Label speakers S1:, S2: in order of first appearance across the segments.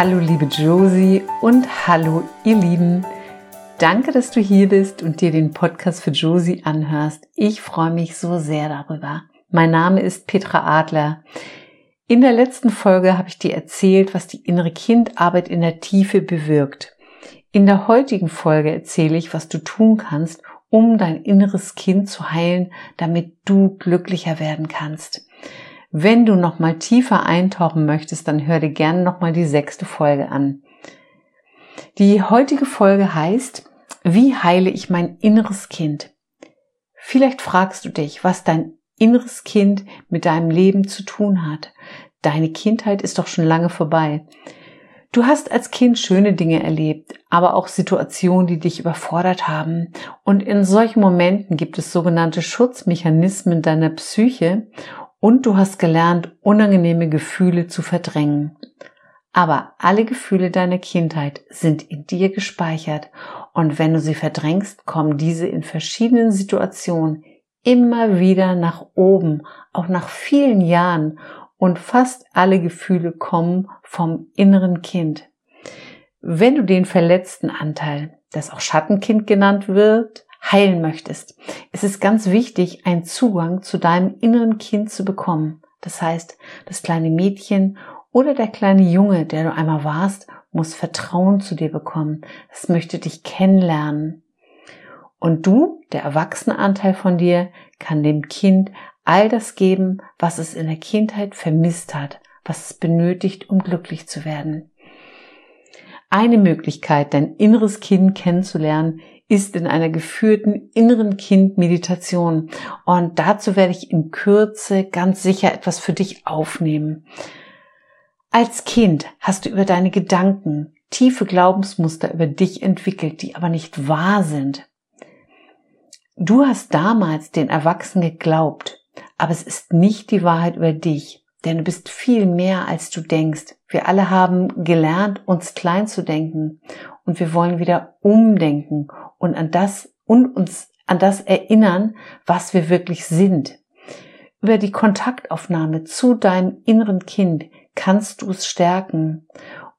S1: Hallo liebe Josie und hallo ihr Lieben. Danke, dass du hier bist und dir den Podcast für Josie anhörst. Ich freue mich so sehr darüber. Mein Name ist Petra Adler. In der letzten Folge habe ich dir erzählt, was die innere Kindarbeit in der Tiefe bewirkt. In der heutigen Folge erzähle ich, was du tun kannst, um dein inneres Kind zu heilen, damit du glücklicher werden kannst. Wenn du noch mal tiefer eintauchen möchtest, dann hör dir gerne noch mal die sechste Folge an. Die heutige Folge heißt wie heile ich mein inneres Kind? Vielleicht fragst du dich, was dein inneres Kind mit deinem Leben zu tun hat. Deine Kindheit ist doch schon lange vorbei. Du hast als Kind schöne Dinge erlebt, aber auch Situationen, die dich überfordert haben. Und in solchen Momenten gibt es sogenannte Schutzmechanismen deiner Psyche und du hast gelernt, unangenehme Gefühle zu verdrängen. Aber alle Gefühle deiner Kindheit sind in dir gespeichert und wenn du sie verdrängst, kommen diese in verschiedenen Situationen immer wieder nach oben, auch nach vielen Jahren und fast alle Gefühle kommen vom inneren Kind. Wenn du den verletzten Anteil, das auch Schattenkind genannt wird, heilen möchtest, ist es ganz wichtig, einen Zugang zu deinem inneren Kind zu bekommen. Das heißt, das kleine Mädchen oder der kleine Junge, der du einmal warst, muss Vertrauen zu dir bekommen. Es möchte dich kennenlernen. Und du, der erwachsene Anteil von dir, kann dem Kind all das geben, was es in der Kindheit vermisst hat, was es benötigt, um glücklich zu werden. Eine Möglichkeit, dein inneres Kind kennenzulernen, ist in einer geführten inneren Kind-Meditation. Und dazu werde ich in Kürze ganz sicher etwas für dich aufnehmen. Als Kind hast du über deine Gedanken tiefe Glaubensmuster über dich entwickelt, die aber nicht wahr sind. Du hast damals den Erwachsenen geglaubt, aber es ist nicht die Wahrheit über dich, denn du bist viel mehr als du denkst. Wir alle haben gelernt, uns klein zu denken und wir wollen wieder umdenken und an das und uns an das erinnern, was wir wirklich sind. Über die Kontaktaufnahme zu deinem inneren Kind kannst du es stärken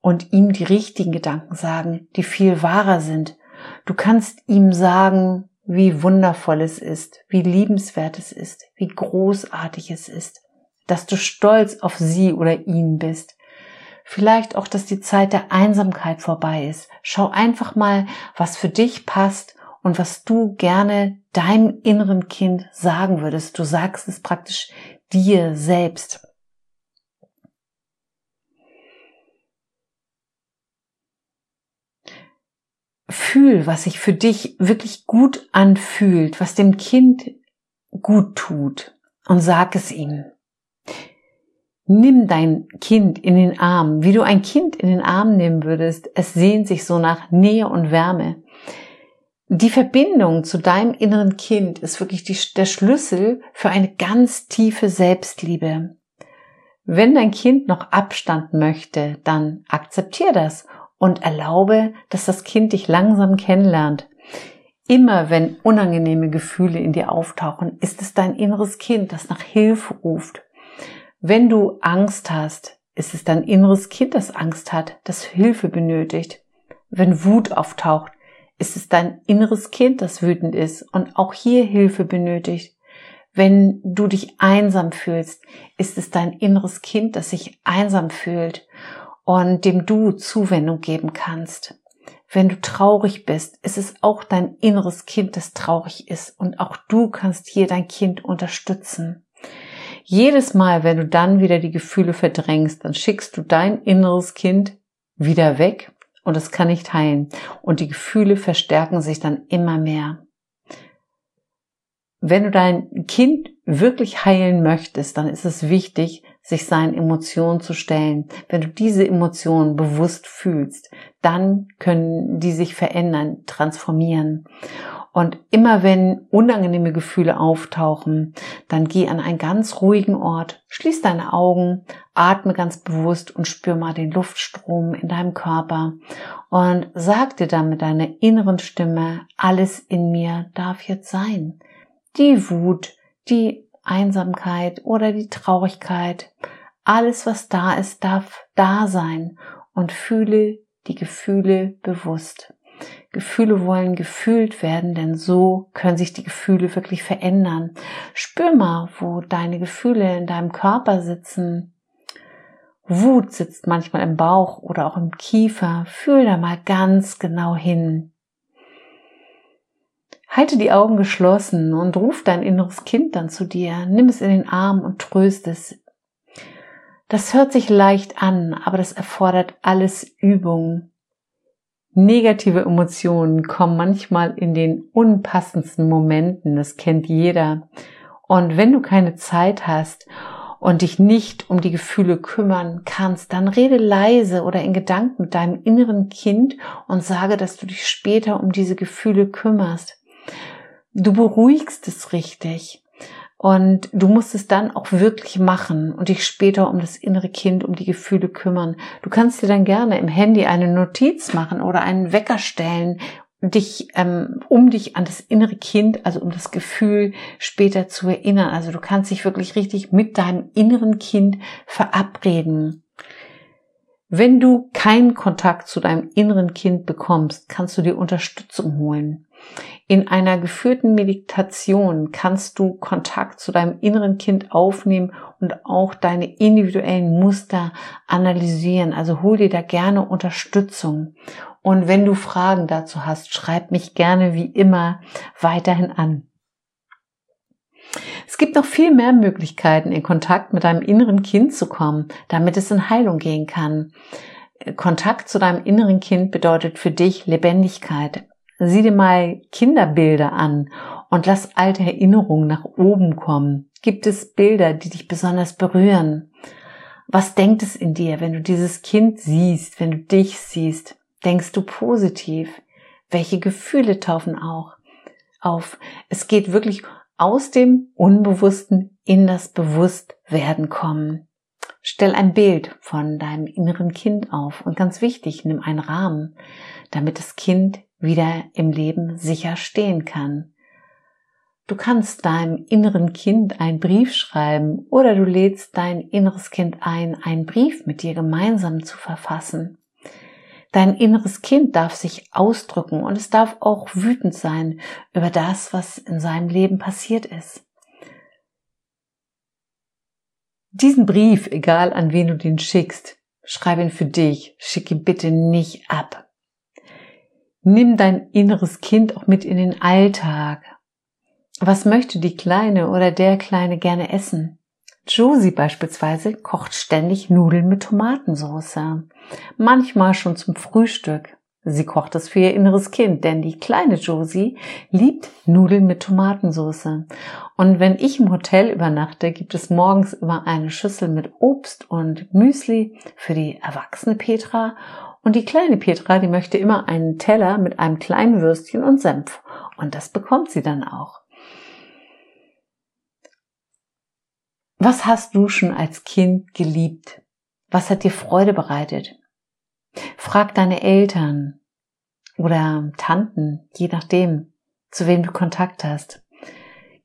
S1: und ihm die richtigen Gedanken sagen, die viel wahrer sind. Du kannst ihm sagen, wie wundervoll es ist, wie liebenswert es ist, wie großartig es ist, dass du stolz auf sie oder ihn bist. Vielleicht auch, dass die Zeit der Einsamkeit vorbei ist. Schau einfach mal, was für dich passt und was du gerne deinem inneren Kind sagen würdest. Du sagst es praktisch dir selbst. fühl, was sich für dich wirklich gut anfühlt, was dem Kind gut tut und sag es ihm. Nimm dein Kind in den Arm, wie du ein Kind in den Arm nehmen würdest. Es sehnt sich so nach Nähe und Wärme. Die Verbindung zu deinem inneren Kind ist wirklich die, der Schlüssel für eine ganz tiefe Selbstliebe. Wenn dein Kind noch Abstand möchte, dann akzeptier das und erlaube, dass das Kind dich langsam kennenlernt. Immer wenn unangenehme Gefühle in dir auftauchen, ist es dein inneres Kind, das nach Hilfe ruft. Wenn du Angst hast, ist es dein inneres Kind, das Angst hat, das Hilfe benötigt. Wenn Wut auftaucht, ist es dein inneres Kind, das wütend ist und auch hier Hilfe benötigt. Wenn du dich einsam fühlst, ist es dein inneres Kind, das sich einsam fühlt und dem du Zuwendung geben kannst. Wenn du traurig bist, ist es auch dein inneres Kind, das traurig ist und auch du kannst hier dein Kind unterstützen. Jedes Mal, wenn du dann wieder die Gefühle verdrängst, dann schickst du dein inneres Kind wieder weg und es kann nicht heilen und die Gefühle verstärken sich dann immer mehr. Wenn du dein Kind wirklich heilen möchtest, dann ist es wichtig, sich seinen Emotionen zu stellen. Wenn du diese Emotionen bewusst fühlst, dann können die sich verändern, transformieren. Und immer wenn unangenehme Gefühle auftauchen, dann geh an einen ganz ruhigen Ort, schließ deine Augen, atme ganz bewusst und spür mal den Luftstrom in deinem Körper und sag dir dann mit deiner inneren Stimme, alles in mir darf jetzt sein. Die Wut, die Einsamkeit oder die Traurigkeit. Alles, was da ist, darf da sein. und fühle die Gefühle bewusst. Gefühle wollen gefühlt werden, denn so können sich die Gefühle wirklich verändern. Spür mal, wo deine Gefühle in deinem Körper sitzen. Wut sitzt manchmal im Bauch oder auch im Kiefer. Fühl da mal ganz genau hin. Halte die Augen geschlossen und ruf dein inneres Kind dann zu dir. Nimm es in den Arm und tröst es. Das hört sich leicht an, aber das erfordert alles Übung. Negative Emotionen kommen manchmal in den unpassendsten Momenten, das kennt jeder. Und wenn du keine Zeit hast und dich nicht um die Gefühle kümmern kannst, dann rede leise oder in Gedanken mit deinem inneren Kind und sage, dass du dich später um diese Gefühle kümmerst. Du beruhigst es richtig. Und du musst es dann auch wirklich machen und dich später um das innere Kind, um die Gefühle kümmern. Du kannst dir dann gerne im Handy eine Notiz machen oder einen Wecker stellen, dich ähm, um dich an das innere Kind, also um das Gefühl später zu erinnern. Also du kannst dich wirklich richtig mit deinem inneren Kind verabreden. Wenn du keinen Kontakt zu deinem inneren Kind bekommst, kannst du dir Unterstützung holen. In einer geführten Meditation kannst du Kontakt zu deinem inneren Kind aufnehmen und auch deine individuellen Muster analysieren. Also hol dir da gerne Unterstützung. Und wenn du Fragen dazu hast, schreib mich gerne wie immer weiterhin an. Es gibt noch viel mehr Möglichkeiten, in Kontakt mit deinem inneren Kind zu kommen, damit es in Heilung gehen kann. Kontakt zu deinem inneren Kind bedeutet für dich Lebendigkeit. Sieh dir mal Kinderbilder an und lass alte Erinnerungen nach oben kommen. Gibt es Bilder, die dich besonders berühren? Was denkt es in dir, wenn du dieses Kind siehst, wenn du dich siehst? Denkst du positiv? Welche Gefühle taufen auch auf? Es geht wirklich aus dem Unbewussten in das Bewusstwerden kommen. Stell ein Bild von deinem inneren Kind auf und ganz wichtig, nimm einen Rahmen, damit das Kind wieder im Leben sicher stehen kann. Du kannst deinem inneren Kind einen Brief schreiben oder du lädst dein inneres Kind ein, einen Brief mit dir gemeinsam zu verfassen. Dein inneres Kind darf sich ausdrücken und es darf auch wütend sein über das, was in seinem Leben passiert ist. Diesen Brief, egal an wen du den schickst, schreib ihn für dich, schick ihn bitte nicht ab. Nimm dein inneres Kind auch mit in den Alltag. Was möchte die Kleine oder der Kleine gerne essen? Josie beispielsweise kocht ständig Nudeln mit Tomatensauce. Manchmal schon zum Frühstück. Sie kocht es für ihr inneres Kind, denn die kleine Josie liebt Nudeln mit Tomatensauce. Und wenn ich im Hotel übernachte, gibt es morgens immer eine Schüssel mit Obst und Müsli für die erwachsene Petra und die kleine Petra, die möchte immer einen Teller mit einem kleinen Würstchen und Senf. Und das bekommt sie dann auch. Was hast du schon als Kind geliebt? Was hat dir Freude bereitet? Frag deine Eltern oder Tanten, je nachdem, zu wem du Kontakt hast.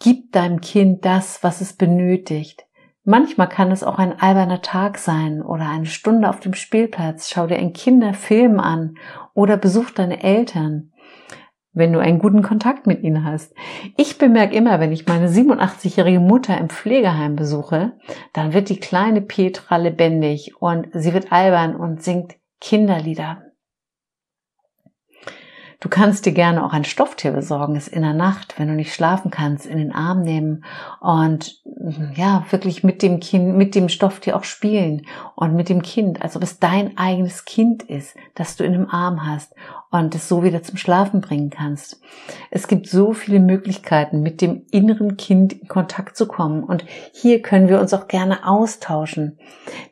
S1: Gib deinem Kind das, was es benötigt. Manchmal kann es auch ein alberner Tag sein oder eine Stunde auf dem Spielplatz. Schau dir einen Kinderfilm an oder besuch deine Eltern, wenn du einen guten Kontakt mit ihnen hast. Ich bemerke immer, wenn ich meine 87-jährige Mutter im Pflegeheim besuche, dann wird die kleine Petra lebendig und sie wird albern und singt Kinderlieder. Du kannst dir gerne auch ein Stofftier besorgen, es in der Nacht, wenn du nicht schlafen kannst, in den Arm nehmen und ja, wirklich mit dem Kind, mit dem Stofftier auch spielen und mit dem Kind, als ob es dein eigenes Kind ist, das du in dem Arm hast und es so wieder zum Schlafen bringen kannst. Es gibt so viele Möglichkeiten, mit dem inneren Kind in Kontakt zu kommen und hier können wir uns auch gerne austauschen.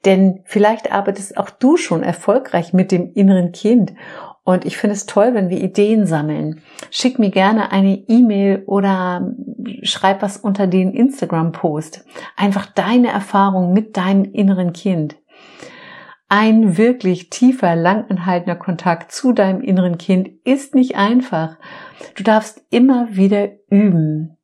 S1: Denn vielleicht arbeitest auch du schon erfolgreich mit dem inneren Kind und ich finde es toll, wenn wir Ideen sammeln. Schick mir gerne eine E-Mail oder schreib was unter den Instagram-Post. Einfach deine Erfahrung mit deinem inneren Kind. Ein wirklich tiefer, langanhaltender Kontakt zu deinem inneren Kind ist nicht einfach. Du darfst immer wieder üben.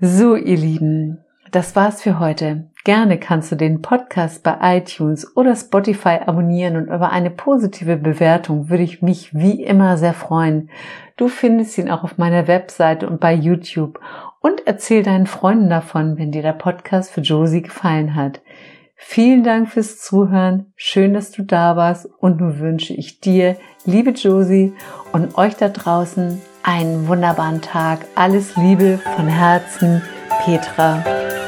S1: So, ihr Lieben, das war's für heute. Gerne kannst du den Podcast bei iTunes oder Spotify abonnieren und über eine positive Bewertung würde ich mich wie immer sehr freuen. Du findest ihn auch auf meiner Webseite und bei YouTube und erzähl deinen Freunden davon, wenn dir der Podcast für Josie gefallen hat. Vielen Dank fürs Zuhören. Schön, dass du da warst und nun wünsche ich dir, liebe Josie und euch da draußen einen wunderbaren Tag. Alles Liebe von Herzen, Petra.